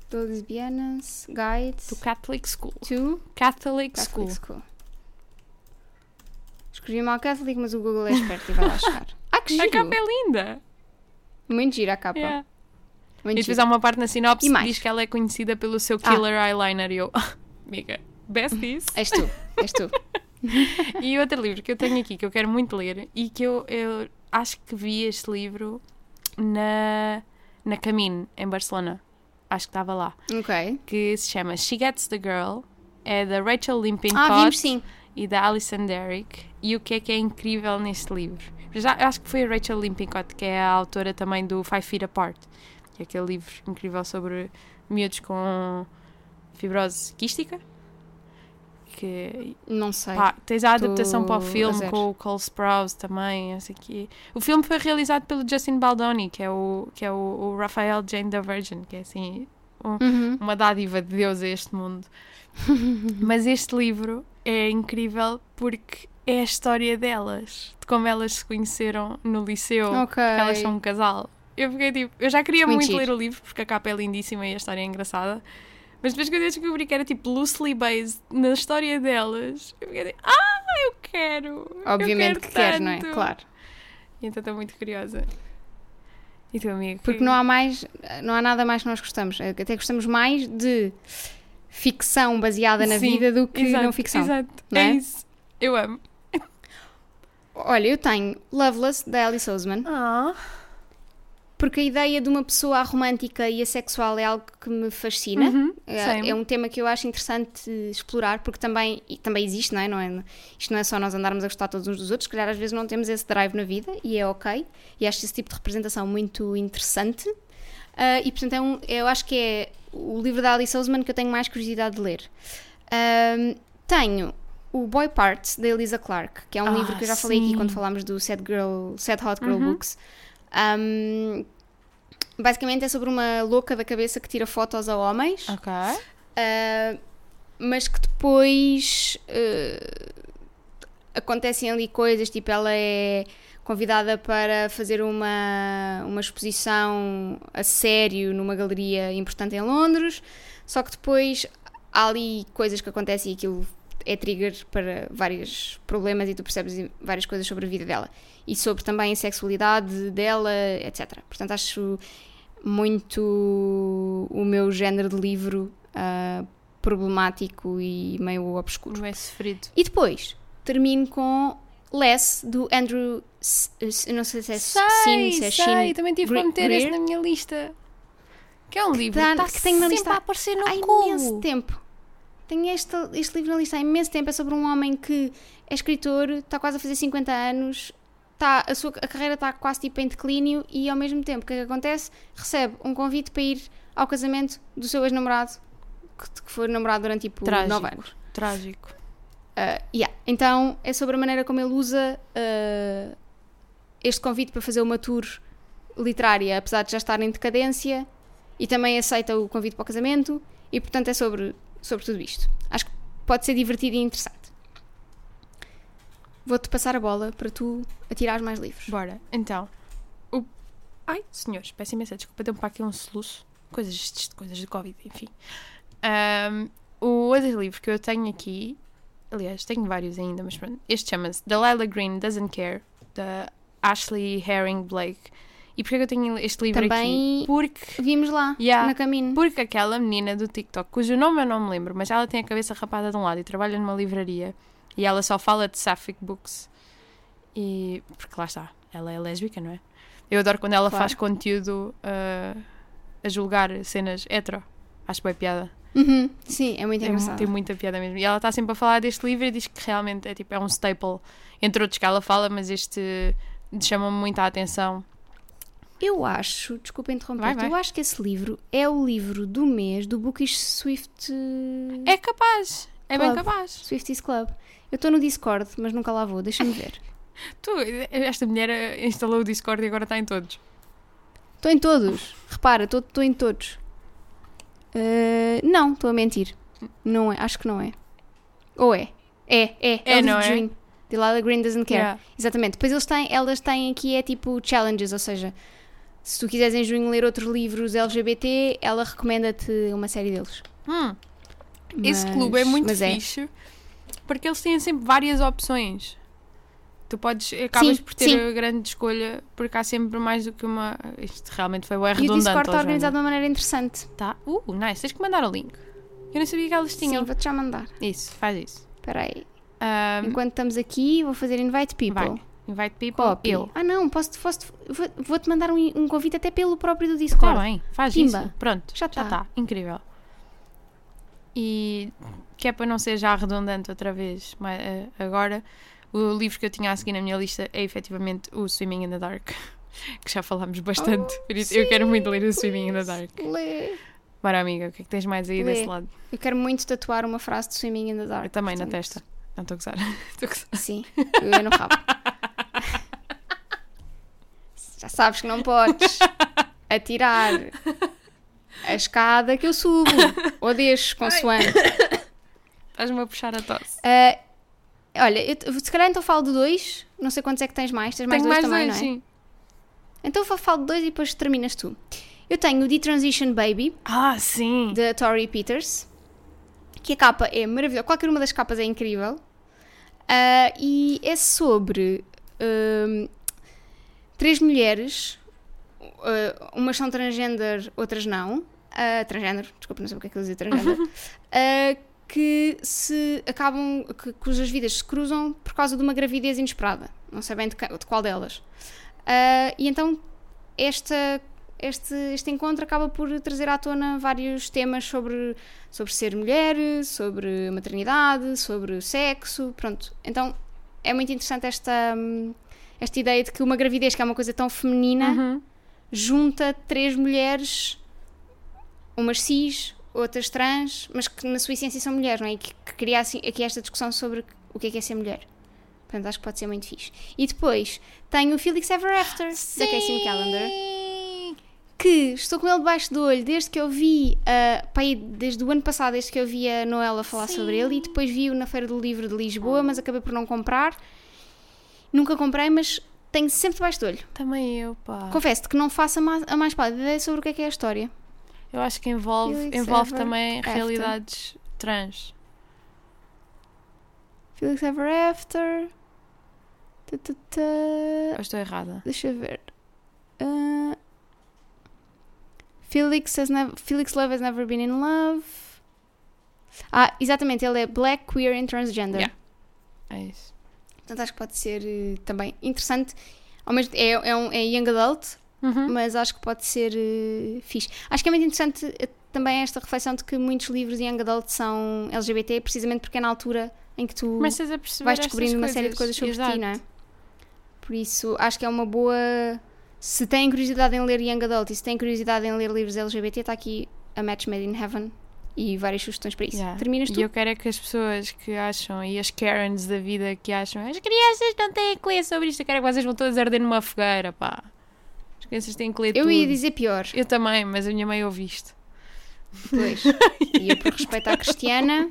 The Lesbianas Guide To Catholic School. to Catholic, Catholic School. School. Escrevi mal Catholic, mas o Google é esperto e vai lá chegar. Ah, que A giro! capa é linda. Muito giro a capa. Yeah. Muito E depois giro. há uma parte na sinopse E que diz que ela é conhecida pelo seu Ah. killer eyeliner. E eu, amiga, besties. És tu, és tu. E outro livro que eu tenho aqui que eu quero muito ler e que eu, eu acho que vi este livro na, na Camino, em Barcelona. Acho que estava lá. Ok. Que se chama She Gets the Girl. É da Rachel Ah, Lippincott vimos sim. e da Alison Derrick. E o que é que é incrível neste livro? Já, acho que foi a Rachel Lippincott, que é a autora também do Five Feet Apart, que é aquele livro incrível sobre miúdos com fibrose quística. Que Não sei. Pá, tens a adaptação para o filme com o Cole Sprouse também, não sei o filme foi realizado pelo Justin Baldoni, que é o, que é o, o Raphael Jane da Virgin, que é assim Uhum. uma dádiva de Deus a este mundo. Mas este livro é incrível porque é a história delas, de como elas se conheceram no liceu, Ok. que elas são um casal. Eu fiquei tipo, eu já queria Muito ler o livro porque a capa é lindíssima e a história é engraçada, Mas depois quando eu descobri que era tipo loosely based na história delas, eu fiquei assim, ah, eu quero! Obviamente eu que quero queres, não é? tanto." Claro. E então estou muito curiosa. E teu amigo? Porque não há mais, não há nada mais que nós gostamos. Até gostamos mais de ficção baseada na Sim, vida do que exato, não ficção. Exato, não é é? isso. Eu amo. Olha, eu tenho Loveless, da Alice Oseman, Ah. Porque a ideia de uma pessoa romântica e assexual é algo que me fascina. Uhum, É, é um tema que eu acho interessante explorar, porque também, também existe, não é? não é? Isto não é só nós andarmos a gostar todos uns dos outros, calhar às vezes não temos esse drive na vida e é ok. E acho esse tipo de representação muito interessante. Ah, e portanto, é um, eu acho que é o livro da Alice Oseman que eu tenho mais curiosidade de ler. Ahm, tenho o Boy Parts, da Elisa Clark, que é um Ah, livro que eu já falei aqui sim. quando falámos do Sad, Girl, Sad Hot Girl Uhum. Books. Ahm, basicamente é sobre uma louca da cabeça que tira fotos a homens. Ok. Uh, mas que depois uh, acontecem ali coisas, tipo, ela é convidada para fazer uma, uma exposição a sério numa galeria importante em Londres, só que depois há ali coisas que acontecem e aquilo é trigger para vários problemas e tu percebes várias coisas sobre a vida dela e sobre também a sexualidade dela, etc. Portanto, acho muito o meu género de livro ah, problemático e meio obscuro. É sofrido. E depois termino com Less, do Andrew. S- S- não sei se é Sei, Sin, se é sei, Shin. também tive Gre- para meter Greer. na minha lista. Que é um livro que, tá que tenho na sempre lista a aparecer no há imenso tempo. Tenho este, este livro na lista há imenso tempo. É sobre um homem que é escritor, está quase a fazer 50 anos, está, a, sua, a carreira está quase tipo em declínio e ao mesmo tempo, o que é que acontece? Recebe um convite para ir ao casamento do seu ex-namorado, que, que foi namorado durante tipo Trágico. 9 anos. Trágico. Uh, yeah. Então é sobre a maneira como ele usa uh, este convite para fazer uma tour literária, apesar de já estar em decadência, e também aceita o convite para o casamento, e portanto é sobre, sobre tudo isto. Acho que pode ser divertido e interessante. Vou-te passar a bola para tu atirares mais livros. Bora, então. O... Ai, senhores, peço imensa desculpa, deu-me para aqui um soluço. Coisas, de- coisas de Covid, enfim. Ahm, o outro livro que eu tenho aqui, aliás, tenho vários ainda, mas pronto. Este chama-se Delilah Green Doesn't Care, da Ashley Herring Blake. E porquê que eu tenho este livro Também- aqui? Porque Vimos lá, Yeah. na caminho. Porque aquela menina do TikTok, cujo nome eu não me lembro, mas ela tem a cabeça rapada de um lado e trabalha numa livraria e ela só fala de Sapphic Books. E. Porque lá está, ela é lésbica, não é? Eu adoro quando ela Claro. faz conteúdo uh, a julgar cenas hetero. Acho bem piada. Uhum. Sim, é muito Tem, engraçado. tem muita piada mesmo. E ela está sempre a falar deste livro e diz que realmente é, tipo, é um staple, entre outros que ela fala, mas este chama-me muito a atenção. Eu acho, desculpa interromper, eu acho que esse livro é o livro do mês do Bookish Swift. É capaz, é bem Club. capaz. Swifties Club. Eu estou no Discord, mas nunca lá vou, deixa-me ver. Tu, esta mulher eh, instalou o Discord e agora está em todos. Estou em todos, repara, estou em todos. Uh, não, estou a mentir. Não é, acho que não é. Ou é? É, é. É, o livro não de é? Delilah Green Doesn't Care. Yeah. Exatamente. Depois eles têm, elas têm aqui é tipo challenges, ou seja, se tu quiseres em junho ler outros livros LGBT, ela recomenda-te uma série deles. Hum, esse Mas- clube é muito mas fixe porque eles têm sempre várias opções. Tu podes, acabas Sim, por ter sim. a grande escolha porque há sempre mais do que uma. Isto realmente foi bem E o redundante. Discord está organizado de uma maneira interessante. Tá. Uh, nice. Tens que mandar o link. Eu nem sabia que elas Sim, tinham. vou-te já mandar. Isso, faz isso. Espera aí. Um, Enquanto estamos aqui, vou fazer invite people. vai. Invite people. Copy. Eu. Ah não, posso, posso, vou- vou-te mandar um, um convite até pelo próprio do Discord. Está bem, faz Pimba. isso. Pronto, Já já tá. está. Incrível. E que é para não ser já redundante outra vez, mas, eh, agora, o livro que eu tinha a seguir na minha lista é efetivamente o Swimming in the Dark, que já falámos bastante. Oh, por isso eu quero muito ler o please, Swimming in the Dark. Lê. Bora, amiga, o que é que tens mais aí Lê. desse lado? Eu quero muito tatuar uma frase de Swimming in the Dark. Eu também, na portanto, testa. Não estou a gozar. Estou a gozar. Sim, eu no rabo. Já sabes que não podes atirar a escada que eu subo. Ou deixo, consoante. Estás-me a puxar a tosse. Ah, olha, eu, se calhar então falo de dois. Não sei quantos é que tens mais. Tens mais Tenho dois mais também, dois, não é? sim. Então eu falo de dois e depois terminas tu. Eu tenho o The Transition Baby, Ah, sim. da Tori Peters, que a capa é maravilhosa. Qualquer uma das capas é incrível. Ah, e é sobre hum, três mulheres, ah, umas são transgender, outras não. Ah, transgender, desculpa, não sei porque é que eu dizer transgender. ah, que se acabam, que, cujas vidas se cruzam por causa de uma gravidez inesperada. Não sei bem de, de qual delas. Ah, e então esta, este, este encontro acaba por trazer à tona vários temas sobre, sobre ser mulher, sobre maternidade, sobre sexo, pronto. Então é muito interessante esta, hum, esta ideia de que uma gravidez que é uma coisa tão feminina Uhum. Junta três mulheres, umas cis, outras trans, mas que na sua essência são mulheres, não é? E que, que cria assim, aqui esta discussão sobre o que é que é ser mulher. Portanto, acho que pode ser muito fixe. E depois tenho o Felix Ever After, da Casey Calendar, que estou com ele debaixo do olho desde que eu vi, uh, pá, aí, desde o ano passado, desde que eu vi a Noela falar sobre ele, e depois vi-o na Feira do Livro de Lisboa, mas acabei por não comprar. Nunca comprei, mas tenho sempre debaixo do olho. Também eu, pá. Confesso-te que não faço a mais, a mais pálida ideia sobre o que é que é a história. Eu acho que envolve, Felix envolve Ever também After. realidades trans. Felix Ever After. Ou estou errada? Deixa eu ver. Ah, Felix, has nev- Felix Love has never been in love. Ah, exatamente, ele é black, queer and transgender. Yeah. É isso. Portanto, acho que pode ser eh, também interessante. Ao mesmo, é, é, um, é young adult, Uhum. mas acho que pode ser eh, fixe. Acho que é muito interessante eh, também esta reflexão de que muitos livros de young adult são LGBT, precisamente porque é na altura em que tu vais descobrindo uma série de coisas sobre Exato. ti, não é? Por isso, acho que é uma boa. Se têm curiosidade em ler Young Adult e se têm curiosidade em ler livros LGBT, está aqui a Match Made in Heaven e várias sugestões para isso. Yeah. Terminas tu? E eu quero é que as pessoas que acham, e as Karens da vida que acham, as crianças não têm que ler sobre isto, eu quero é que vocês vão todas arder numa fogueira, pá. As crianças têm que ler Eu tudo. ia dizer pior, Eu também, mas a minha mãe ouve isto. pois. e eu, por respeito à Cristiana,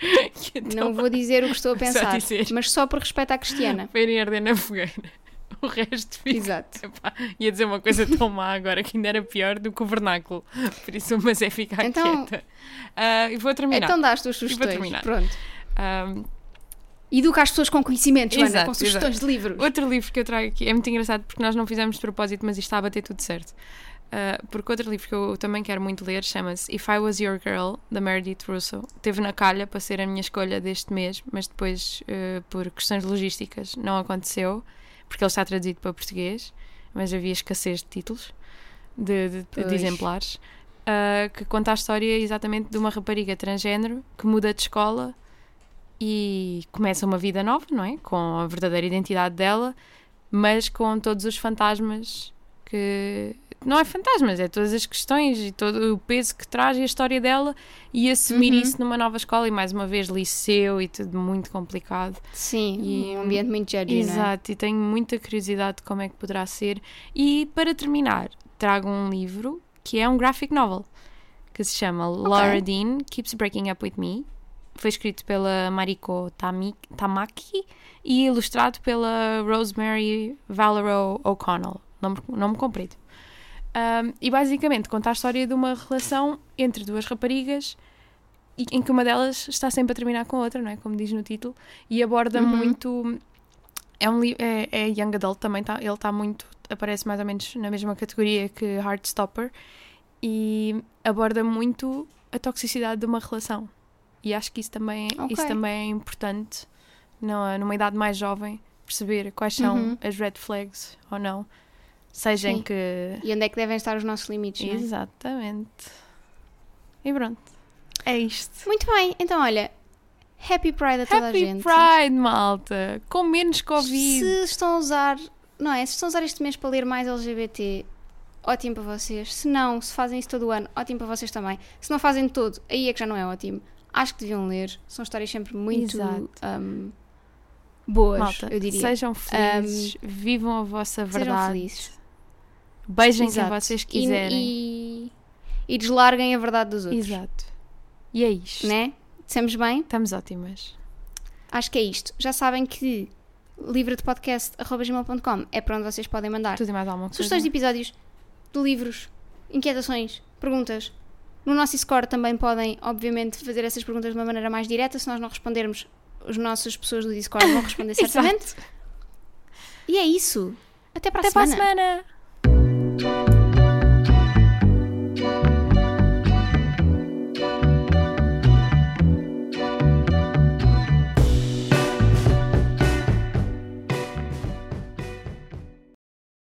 Então, não vou dizer o que estou a Só pensar, dizer. mas só por respeito à Cristiana. Para irem arder na fogueira. O resto fica. Exato. Epá, ia dizer uma coisa tão má agora que ainda era pior do que o vernáculo. Por isso, mas é ficar Então- quieta. Ah, e vou terminar. Então dá as tuas vou sugestões. terminar. Pronto. Ah, Educa as pessoas com conhecimento, Joana, Exato, com sugestões de livros. Outro livro que eu trago aqui é muito engraçado porque nós não fizemos de propósito, mas isto está a bater tudo certo. Uh, porque outro livro que eu também quero muito ler chama-se If I Was Your Girl, da Meredith Russo. Teve na calha para ser a minha escolha deste mês, mas depois, uh, por questões logísticas, não aconteceu, porque ele está traduzido para português, mas havia escassez de títulos, de, de- de exemplares, uh, que conta a história exatamente de uma rapariga transgênero que muda de escola e começa uma vida nova, não é? Com a verdadeira identidade dela, mas com todos os fantasmas que. Não é fantasmas, é todas as questões e todo o peso que traz e a história dela e assumir Uhum. isso numa nova escola e mais uma vez liceu e tudo muito complicado. Sim, E- um ambiente muito não é? Exato, e tenho muita curiosidade de como é que poderá ser. E para terminar, trago um livro que é um graphic novel que se chama Laura Dean Keeps Breaking Up With Me. Foi escrito pela Mariko Tamaki e ilustrado pela Rosemary Valero O'Connell. Nome, nome comprido. Um, e basicamente conta a história de uma relação entre duas raparigas e- em que uma delas está sempre a terminar com a outra, não é? Como diz no título, e aborda Uhum. muito. É, um, é, é Young Adult também, tá, ele está muito. aparece mais ou menos na mesma categoria que Heartstopper e aborda muito a toxicidade de uma relação. E acho que isso também, Ok. isso também é importante numa, numa idade mais jovem perceber quais são Uhum. as red flags ou não. Seja em Sim. que E onde é que devem estar os nossos limites, não é? Exatamente. E pronto. É isto. Muito bem, então olha, Happy Pride a toda a Happy gente. Pride, malta! Com menos Covid. Se estão a usar, não é? Se estão a usar este mês para ler mais LGBT, ótimo para vocês. Se não, se fazem isso todo o ano, ótimo para vocês também. Se não fazem todo, aí é que já não é ótimo. Acho que deviam ler. São histórias sempre muito um, boas, Malta, eu diria. sejam felizes, vivam a vossa Sejam verdade. felizes. Beijem Exato. quem vocês E- quiserem. E, e deslarguem a verdade dos outros. Exato. E é isto. Né? Dissemos bem? Estamos ótimas. Acho que é isto. Já sabem que livrodepodcast.gmail.com é para onde vocês podem mandar Tudo e mais alguma coisa? sugestões de episódios, de livros, inquietações, perguntas. No nosso Discord também podem, obviamente, fazer essas perguntas de uma maneira mais direta. Se nós não respondermos, as nossas pessoas do Discord vão responder certamente. E é isso. Até para a Até para a semana. Semana!